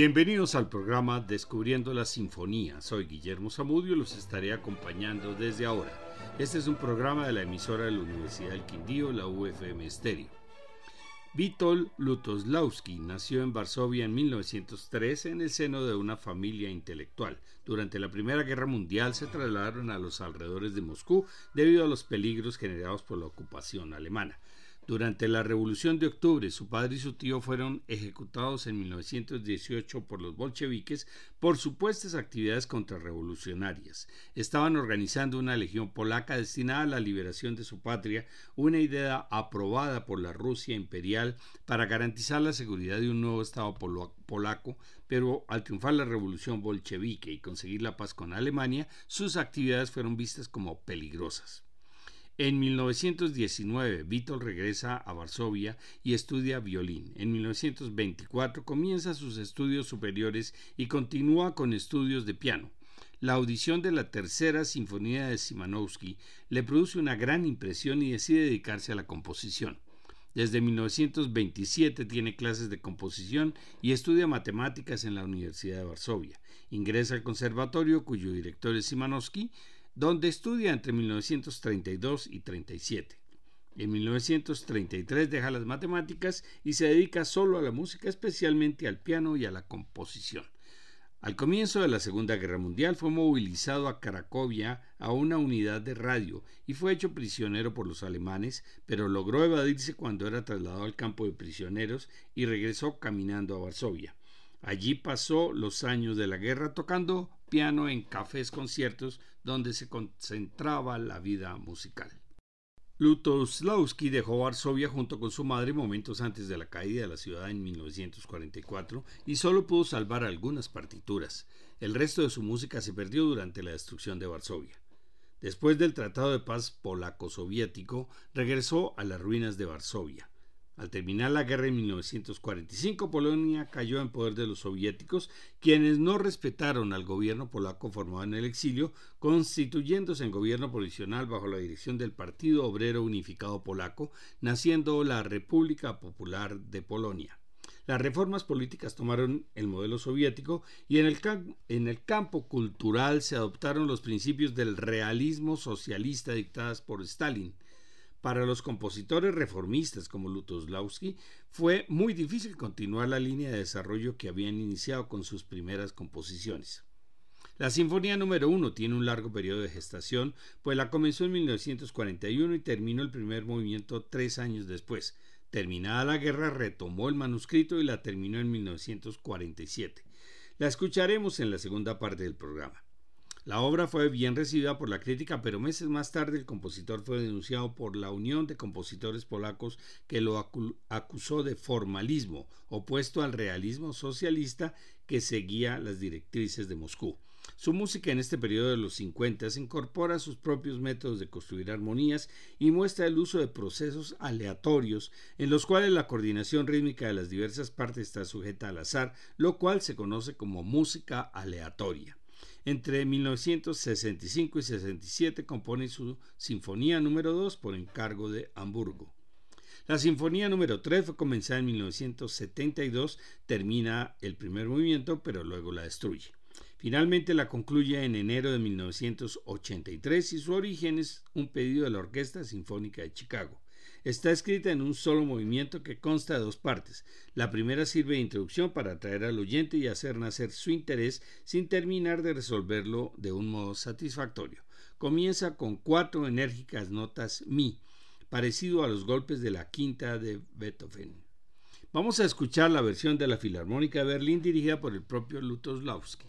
Bienvenidos al programa Descubriendo la Sinfonía. Soy Guillermo Zamudio y los estaré acompañando desde ahora. Este es un programa de la emisora de la Universidad del Quindío, la UFM Estéreo. Witold Lutoslawski nació en Varsovia en 1913 en el seno de una familia intelectual. Durante la Primera Guerra Mundial se trasladaron a los alrededores de Moscú debido a los peligros generados por la ocupación alemana. Durante la Revolución de Octubre, su padre y su tío fueron ejecutados en 1918 por los bolcheviques por supuestas actividades contrarrevolucionarias. Estaban organizando una legión polaca destinada a la liberación de su patria, una idea aprobada por la Rusia imperial para garantizar la seguridad de un nuevo Estado polaco, pero al triunfar la revolución bolchevique y conseguir la paz con Alemania, sus actividades fueron vistas como peligrosas. En 1919, Vítor regresa a Varsovia y estudia violín. En 1924 comienza sus estudios superiores y continúa con estudios de piano. La audición de la tercera sinfonía de Simanowski le produce una gran impresión y decide dedicarse a la composición. Desde 1927 tiene clases de composición y estudia matemáticas en la Universidad de Varsovia. Ingresa al conservatorio cuyo director es Simanowski, donde estudia entre 1932 y 37. En 1933 deja las matemáticas y se dedica solo a la música, especialmente al piano y a la composición. Al comienzo de la Segunda Guerra Mundial fue movilizado a Cracovia a una unidad de radio y fue hecho prisionero por los alemanes, pero logró evadirse cuando era trasladado al campo de prisioneros y regresó caminando a Varsovia. Allí pasó los años de la guerra tocando piano en cafés conciertos donde se concentraba la vida musical. Lutosławski dejó Varsovia junto con su madre momentos antes de la caída de la ciudad en 1944 y solo pudo salvar algunas partituras. El resto de su música se perdió durante la destrucción de Varsovia. Después del Tratado de Paz polaco-soviético, regresó a las ruinas de Varsovia. Al terminar la guerra en 1945, Polonia cayó en poder de los soviéticos, quienes no respetaron al gobierno polaco formado en el exilio, constituyéndose en gobierno provisional bajo la dirección del Partido Obrero Unificado Polaco, naciendo la República Popular de Polonia. Las reformas políticas tomaron el modelo soviético y en el, en el, campo cultural se adoptaron los principios del realismo socialista dictadas por Stalin. Para los compositores reformistas como Lutosławski fue muy difícil continuar la línea de desarrollo que habían iniciado con sus primeras composiciones. La Sinfonía número 1 tiene un largo periodo de gestación, pues la comenzó en 1941 y terminó el primer movimiento tres años después. Terminada la guerra, retomó el manuscrito y la terminó en 1947. La escucharemos en la segunda parte del programa. La obra fue bien recibida por la crítica, pero meses más tarde el compositor fue denunciado por la Unión de Compositores Polacos que lo acusó de formalismo, opuesto al realismo socialista que seguía las directrices de Moscú. Su música en este periodo de los 50 incorpora sus propios métodos de construir armonías y muestra el uso de procesos aleatorios en los cuales la coordinación rítmica de las diversas partes está sujeta al azar, lo cual se conoce como música aleatoria. Entre 1965 y 67 compone su Sinfonía número 2 por encargo de Hamburgo. La Sinfonía número 3 fue comenzada en 1972, termina el primer movimiento, pero luego la destruye. Finalmente la concluye en enero de 1983 y su origen es un pedido de la Orquesta Sinfónica de Chicago. Está escrita en un solo movimiento que consta de dos partes. La primera sirve de introducción para atraer al oyente y hacer nacer su interés sin terminar de resolverlo de un modo satisfactorio. Comienza con cuatro enérgicas notas mi, parecido a los golpes de la quinta de Beethoven. Vamos a escuchar la versión de la Filarmónica de Berlín dirigida por el propio Lutosławski.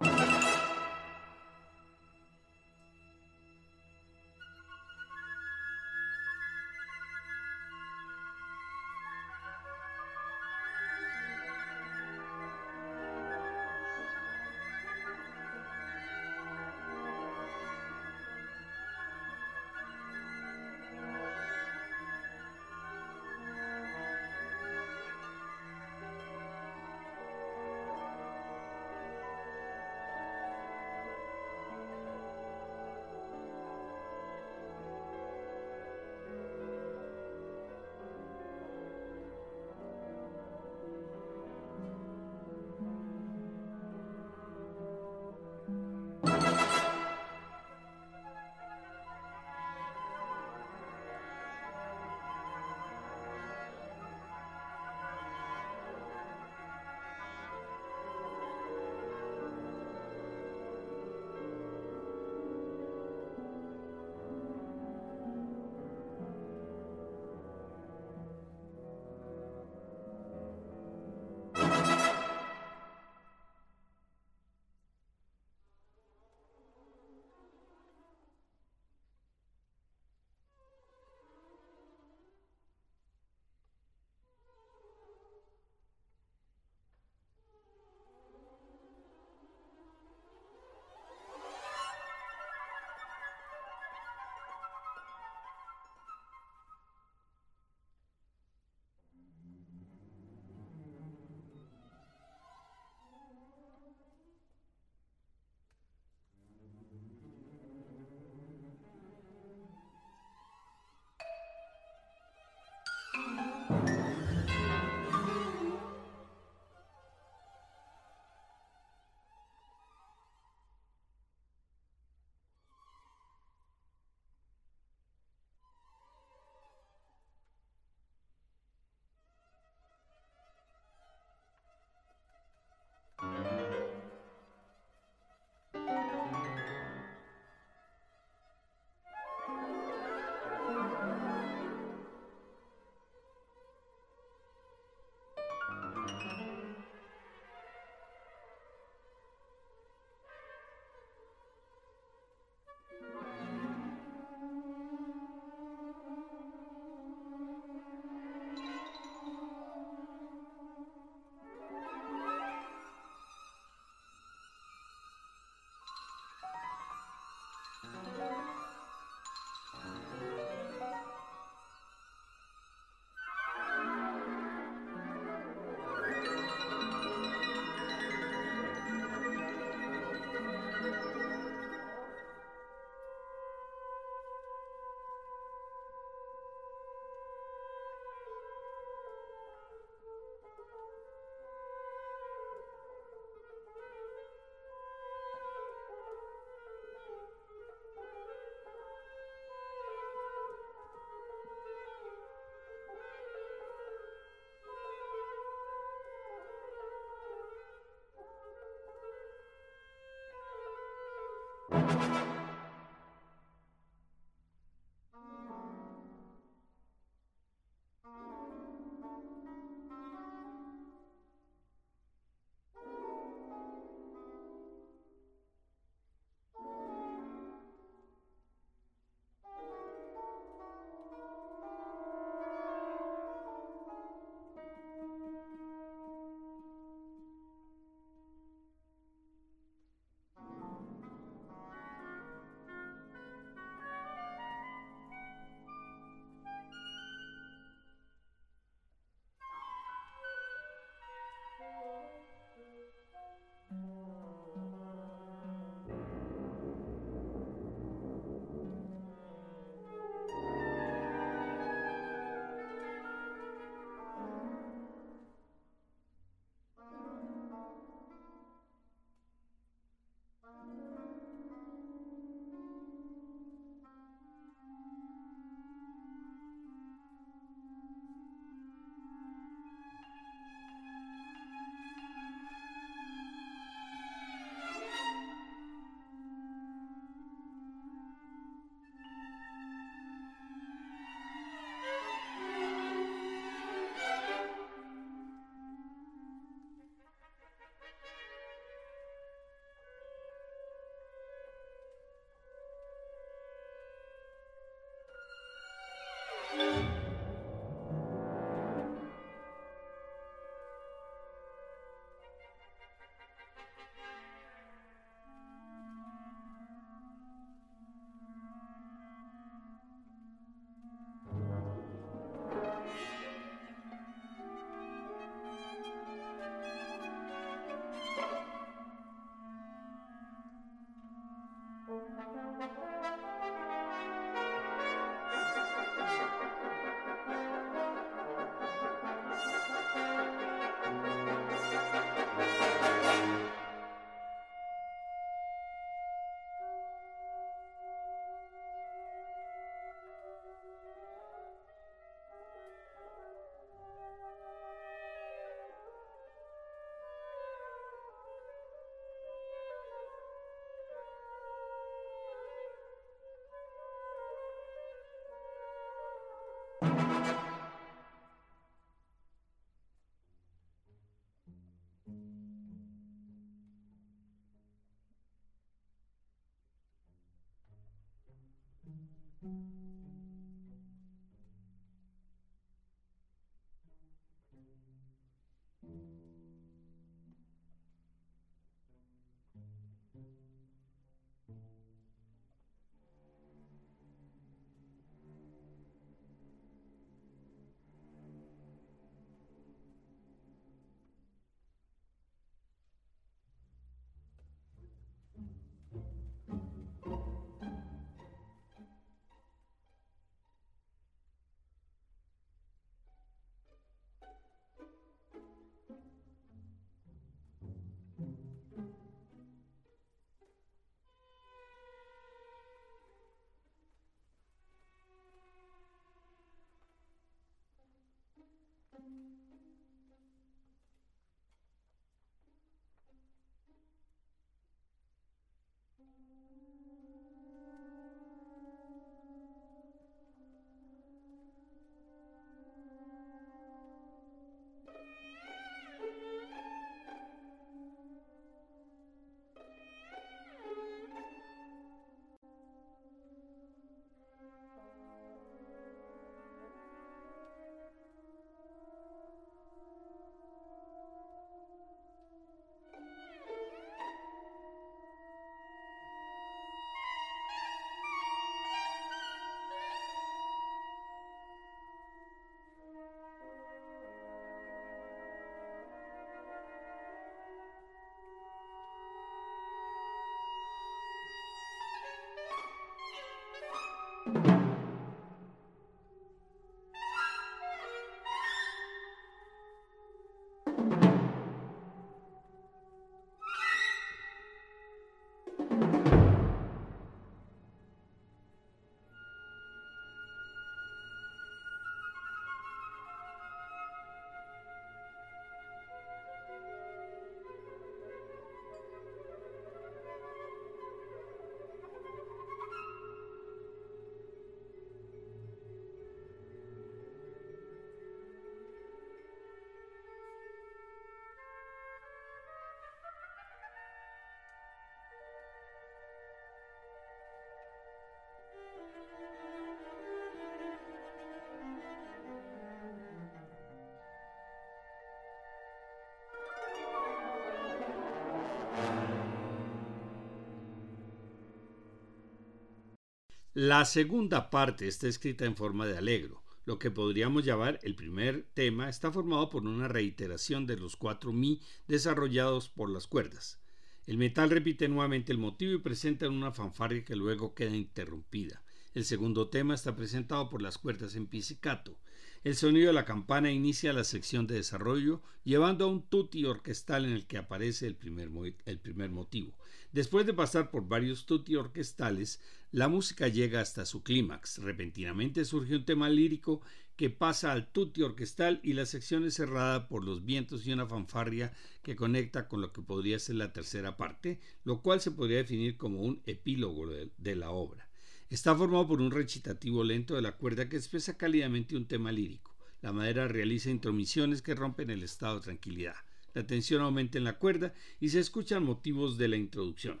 La segunda parte está escrita en forma de alegro. Lo que podríamos llamar el primer tema está formado por una reiteración de los cuatro mi desarrollados por las cuerdas. El metal repite nuevamente el motivo y presenta una fanfarria que luego queda interrumpida. El segundo tema está presentado por las cuerdas en pizzicato. El sonido de la campana inicia la sección de desarrollo, llevando a un tutti orquestal en el que aparece el primer, motivo. Después de pasar por varios tutti orquestales, la música llega hasta su clímax. Repentinamente surge un tema lírico que pasa al tutti orquestal y la sección es cerrada por los vientos y una fanfarria que conecta con lo que podría ser la tercera parte, lo cual se podría definir como un epílogo de, la obra. Está formado por un recitativo lento de la cuerda que expresa cálidamente un tema lírico. La madera realiza intromisiones que rompen el estado de tranquilidad. La tensión aumenta en la cuerda y se escuchan motivos de la introducción.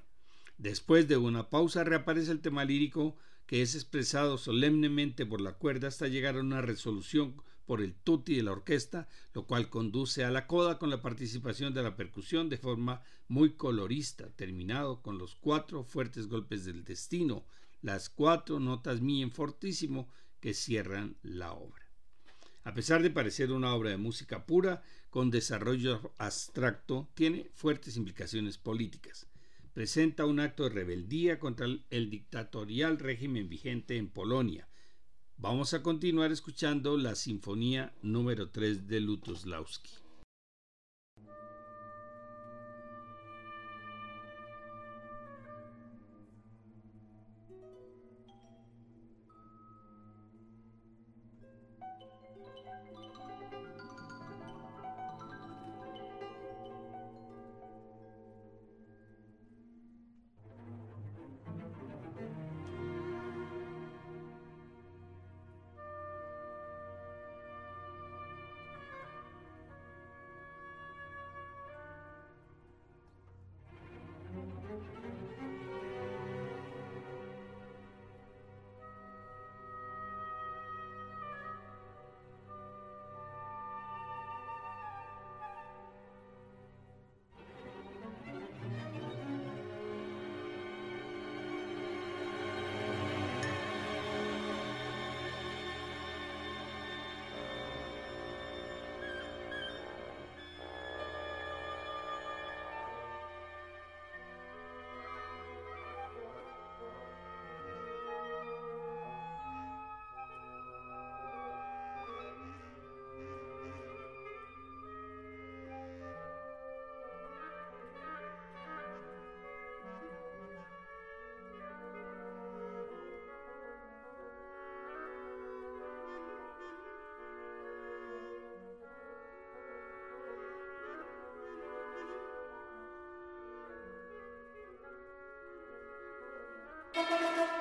Después de una pausa reaparece el tema lírico que es expresado solemnemente por la cuerda hasta llegar a una resolución por el tutti de la orquesta, lo cual conduce a la coda con la participación de la percusión de forma muy colorista, terminado con los cuatro fuertes golpes del destino, las cuatro notas mi en fortísimo que cierran la obra. A pesar de parecer una obra de música pura, con desarrollo abstracto, tiene fuertes implicaciones políticas presenta un acto de rebeldía contra el, dictatorial régimen vigente en Polonia. Vamos a continuar escuchando la Sinfonía número 3 de Lutoslawski. Thank you.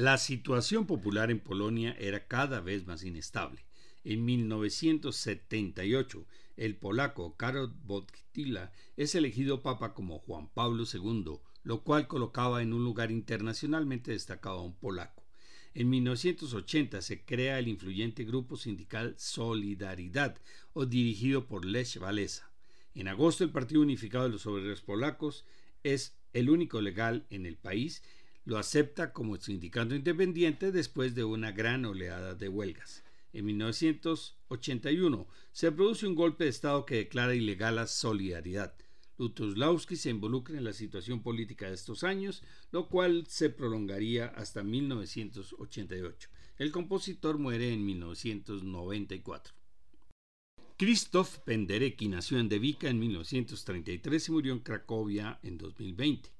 La situación popular en Polonia era cada vez más inestable. En 1978, el polaco Karol Wojtyla es elegido papa como Juan Pablo II, lo cual colocaba en un lugar internacionalmente destacado a un polaco. En 1980 se crea el influyente grupo sindical Solidaridad, o dirigido por Lech Walesa. En agosto el Partido Unificado de los Obreros Polacos es el único legal en el país lo acepta como sindicato independiente después de una gran oleada de huelgas. En 1981 se produce un golpe de Estado que declara ilegal la solidaridad. Lutoslawski se involucra en la situación política de estos años, lo cual se prolongaría hasta 1988. El compositor muere en 1994. Krzysztof Penderecki nació en Devica en 1933 y murió en Cracovia en 2020.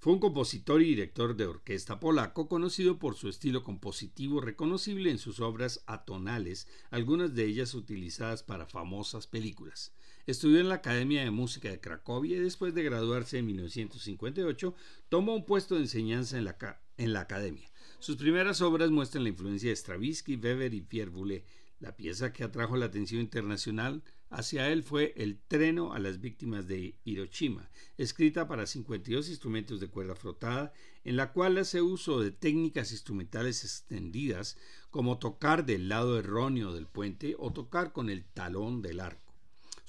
Fue un compositor y director de orquesta polaco conocido por su estilo compositivo reconocible en sus obras atonales, algunas de ellas utilizadas para famosas películas. Estudió en la Academia de Música de Cracovia y después de graduarse en 1958 tomó un puesto de enseñanza en la, en la academia. Sus primeras obras muestran la influencia de Stravinsky, Weber y Pierre. La pieza que atrajo la atención internacional hacia él fue El treno a las víctimas de Hiroshima, escrita para 52 instrumentos de cuerda frotada, en la cual hace uso de técnicas instrumentales extendidas como tocar del lado erróneo del puente o tocar con el talón del arco.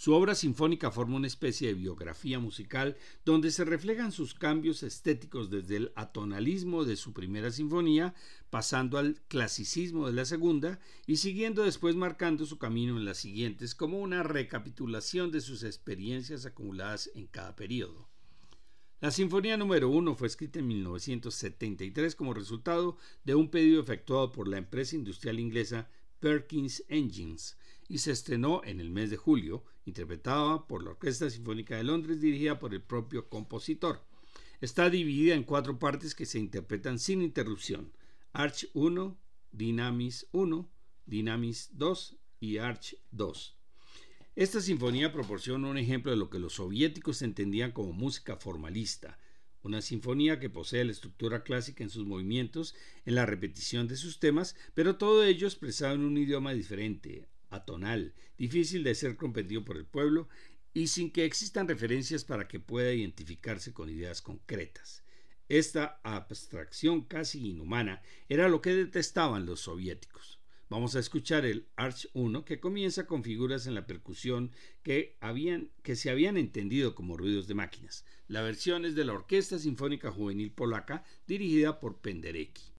Su obra sinfónica forma una especie de biografía musical donde se reflejan sus cambios estéticos desde el atonalismo de su primera sinfonía, pasando al clasicismo de la segunda y siguiendo después marcando su camino en las siguientes como una recapitulación de sus experiencias acumuladas en cada periodo. La Sinfonía número 1 fue escrita en 1973 como resultado de un pedido efectuado por la empresa industrial inglesa Perkins Engines y se estrenó en el mes de julio, interpretada por la Orquesta Sinfónica de Londres dirigida por el propio compositor. Está dividida en cuatro partes que se interpretan sin interrupción. Arch 1, Dynamis 1, Dynamis 2 y Arch 2. Esta sinfonía proporciona un ejemplo de lo que los soviéticos entendían como música formalista, una sinfonía que posee la estructura clásica en sus movimientos, en la repetición de sus temas, pero todo ello expresado en un idioma diferente, atonal, difícil de ser comprendido por el pueblo y sin que existan referencias para que pueda identificarse con ideas concretas. Esta abstracción casi inhumana era lo que detestaban los soviéticos. Vamos a escuchar el Arch 1 que comienza con figuras en la percusión que, que se habían entendido como ruidos de máquinas. La versión es de la Orquesta Sinfónica Juvenil Polaca dirigida por Penderecki.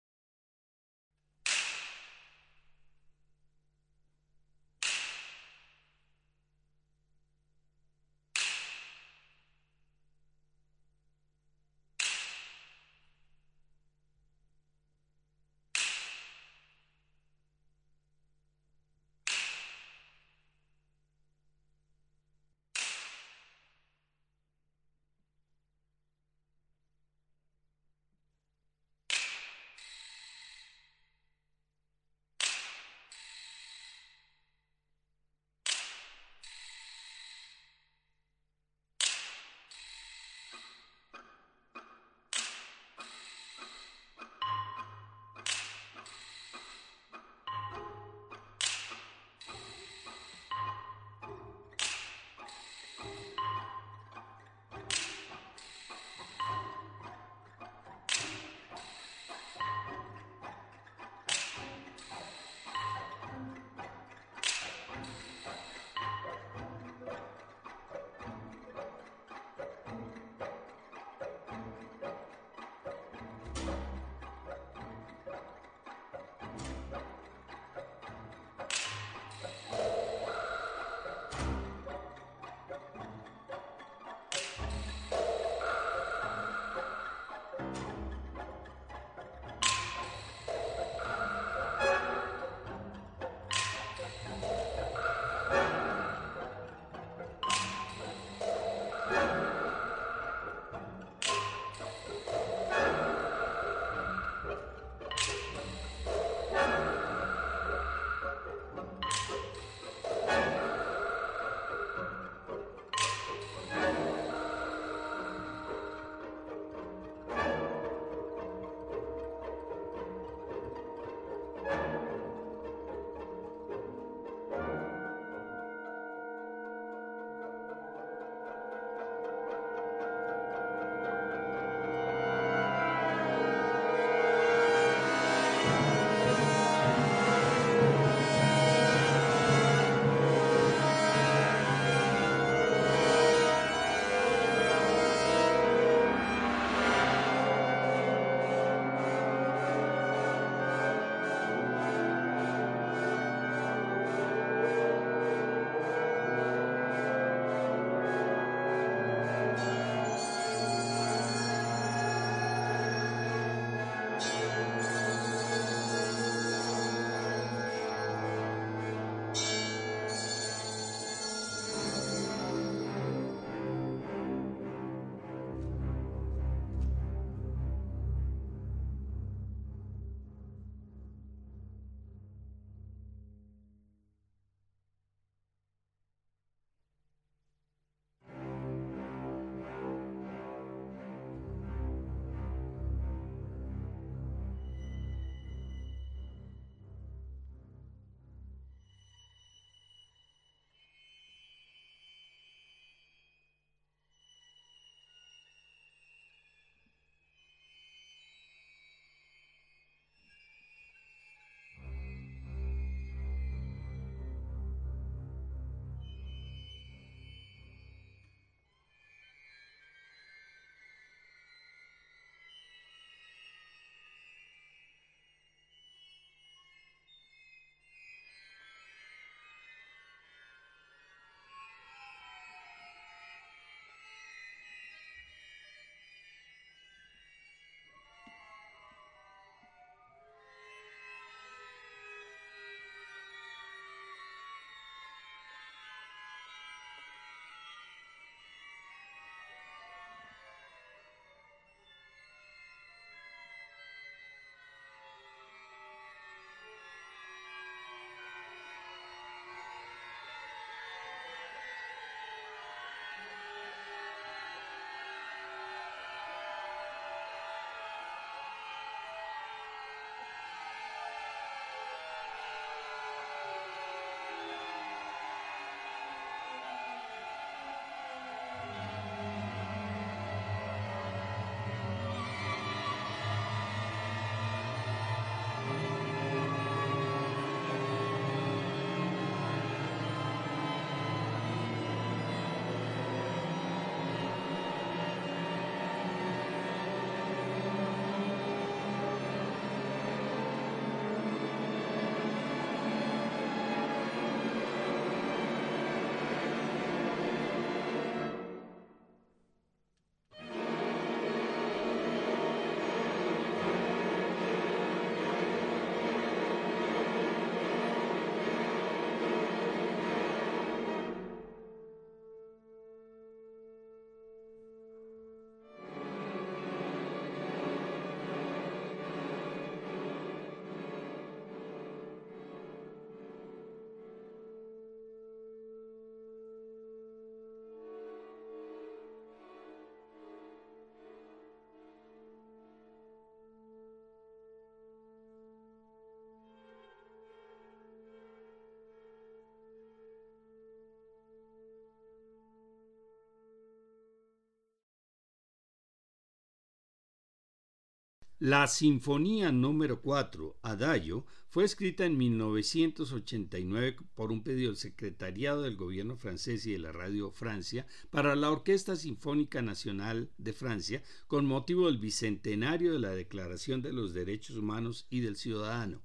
La Sinfonía número 4, Adagio, fue escrita en 1989 por un pedido del Secretariado del Gobierno francés y de la Radio Francia para la Orquesta Sinfónica Nacional de Francia con motivo del bicentenario de la Declaración de los Derechos Humanos y del Ciudadano.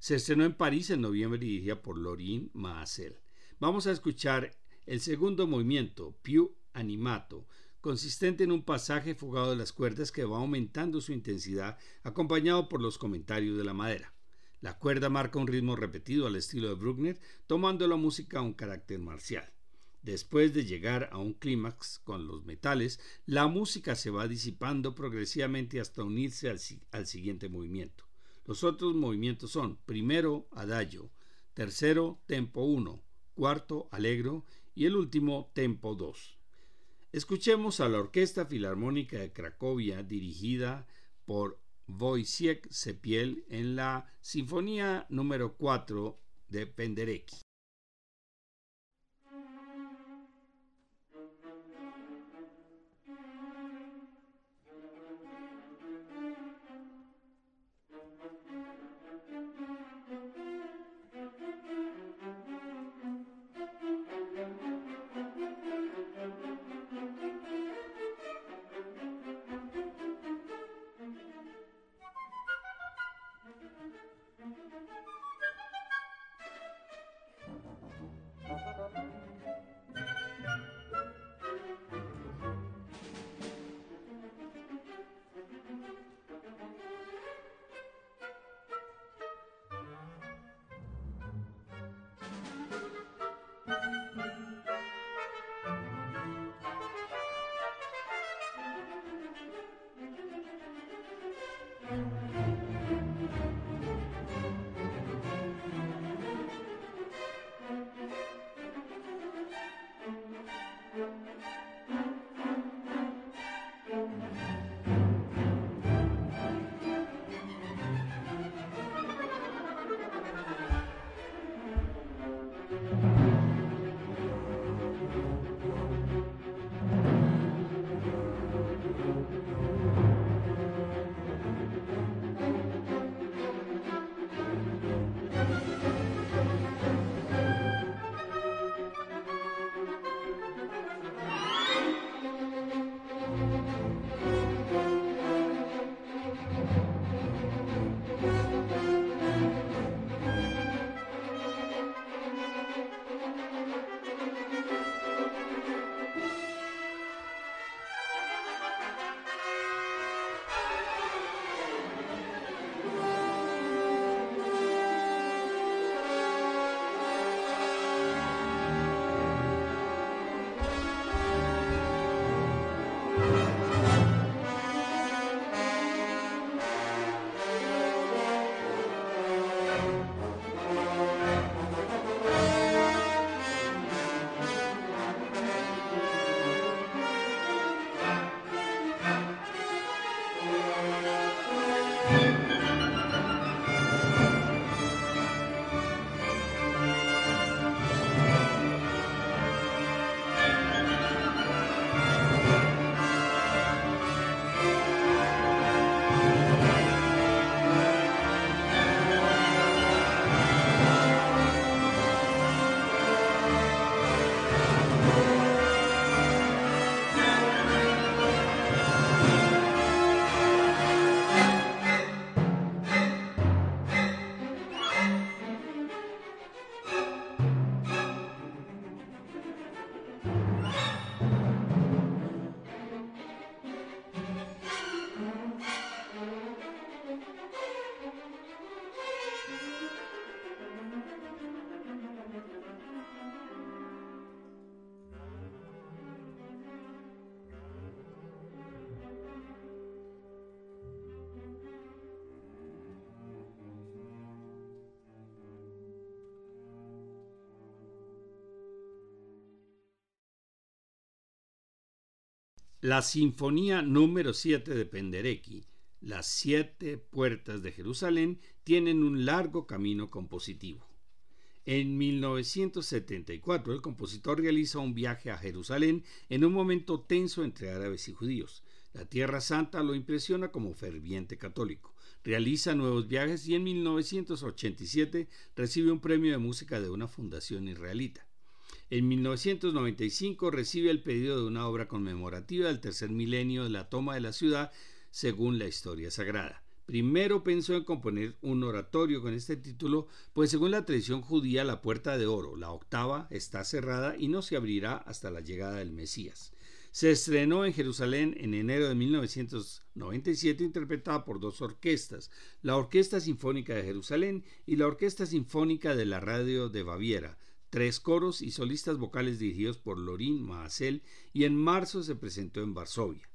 Se estrenó en París en noviembre y dirigida por Lorin Maazel. Vamos a escuchar el segundo movimiento, Più Animato, consistente en un pasaje fugado de las cuerdas que va aumentando su intensidad, acompañado por los comentarios de la madera. La cuerda marca un ritmo repetido al estilo de Bruckner, tomando la música un carácter marcial. Después de llegar a un clímax con los metales, la música se va disipando progresivamente hasta unirse al, siguiente movimiento. Los otros movimientos son primero adagio, tercero tempo 1, cuarto allegro y el último tempo 2. Escuchemos a la Orquesta Filarmónica de Cracovia dirigida por Wojciech Sepiel en la Sinfonía número 4 de Penderecki. La Sinfonía número 7 de Penderecki, Las siete puertas de Jerusalén, tienen un largo camino compositivo. En 1974 el compositor realiza un viaje a Jerusalén en un momento tenso entre árabes y judíos. La Tierra Santa lo impresiona como ferviente católico. Realiza nuevos viajes y en 1987 recibe un premio de música de una fundación israelita. En 1995 recibe el pedido de una obra conmemorativa del tercer milenio de la toma de la ciudad según la historia sagrada. Primero pensó en componer un oratorio con este título, pues según la tradición judía la puerta de oro, la octava, está cerrada y no se abrirá hasta la llegada del Mesías. Se estrenó en Jerusalén en enero de 1997 interpretada por dos orquestas, la Orquesta Sinfónica de Jerusalén y la Orquesta Sinfónica de la Radio de Baviera, tres coros y solistas vocales dirigidos por Lorin Maasel y en marzo se presentó en Varsovia.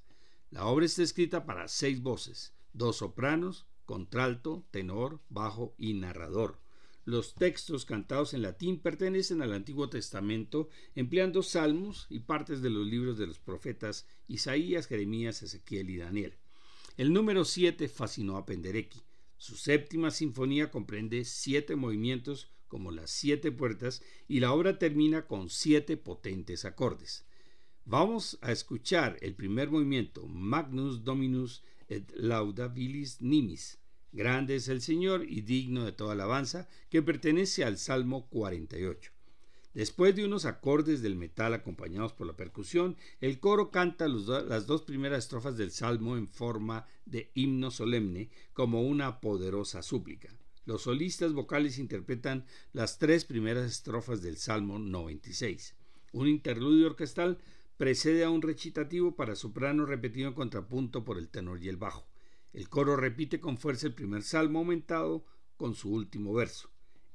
La obra está escrita para seis voces, dos sopranos, contralto, tenor, bajo y narrador. Los textos cantados en latín pertenecen al Antiguo Testamento, empleando salmos y partes de los libros de los profetas Isaías, Jeremías, Ezequiel y Daniel. El número 7 fascinó a Penderecki. Su séptima sinfonía comprende siete movimientos como las siete puertas y la obra termina con siete potentes acordes. Vamos a escuchar el primer movimiento, Magnus Dominus et laudabilis nimis. Grande es el Señor y digno de toda alabanza, que pertenece al Salmo 48. Después de unos acordes del metal acompañados por la percusión, el coro canta las dos primeras estrofas del salmo en forma de himno solemne, como una poderosa súplica. Los solistas vocales interpretan las tres primeras estrofas del salmo 96. Un interludio orquestal precede a un recitativo para soprano repetido en contrapunto por el tenor y el bajo. El coro repite con fuerza el primer salmo aumentado con su último verso.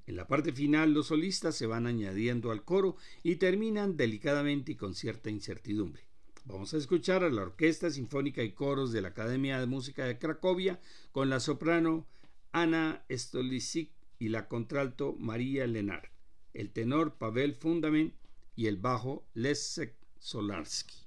En la parte final los solistas se van añadiendo al coro y terminan delicadamente y con cierta incertidumbre. Vamos a escuchar a la Orquesta Sinfónica y Coros de la Academia de Música de Cracovia con la soprano Ana Stolicic y la contralto María Lenar, el tenor Pavel Fundamen y el bajo Leszek Solarski.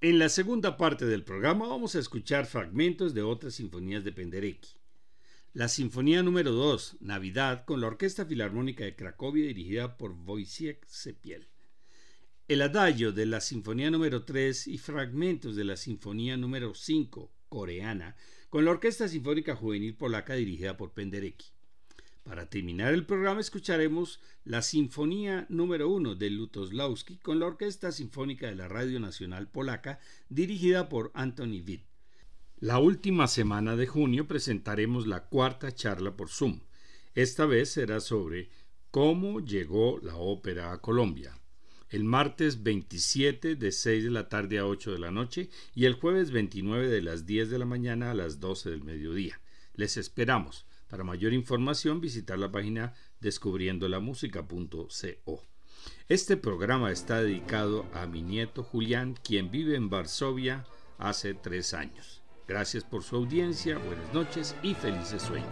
En la segunda parte del programa vamos a escuchar fragmentos de otras sinfonías de Penderecki. La Sinfonía número 2, Navidad, con la Orquesta Filarmónica de Cracovia dirigida por Wojciech Sepiel. El adagio de la Sinfonía número 3 y fragmentos de la Sinfonía número 5, coreana, con la Orquesta Sinfónica Juvenil Polaca dirigida por Penderecki. Para terminar el programa escucharemos la Sinfonía número 1 de Lutoslawski con la Orquesta Sinfónica de la Radio Nacional Polaca dirigida por Anthony Witt. La última semana de junio presentaremos la cuarta charla por Zoom. Esta vez será sobre cómo llegó la ópera a Colombia. El martes 27 de 6 de la tarde a 8 de la noche y el jueves 29 de las 10 de la mañana a las 12 del mediodía. Les esperamos. Para mayor información, visitar la página descubriendolamusica.co. Este programa está dedicado a mi nieto Julián, quien vive en Varsovia hace tres años. Gracias por su audiencia, buenas noches y felices sueños.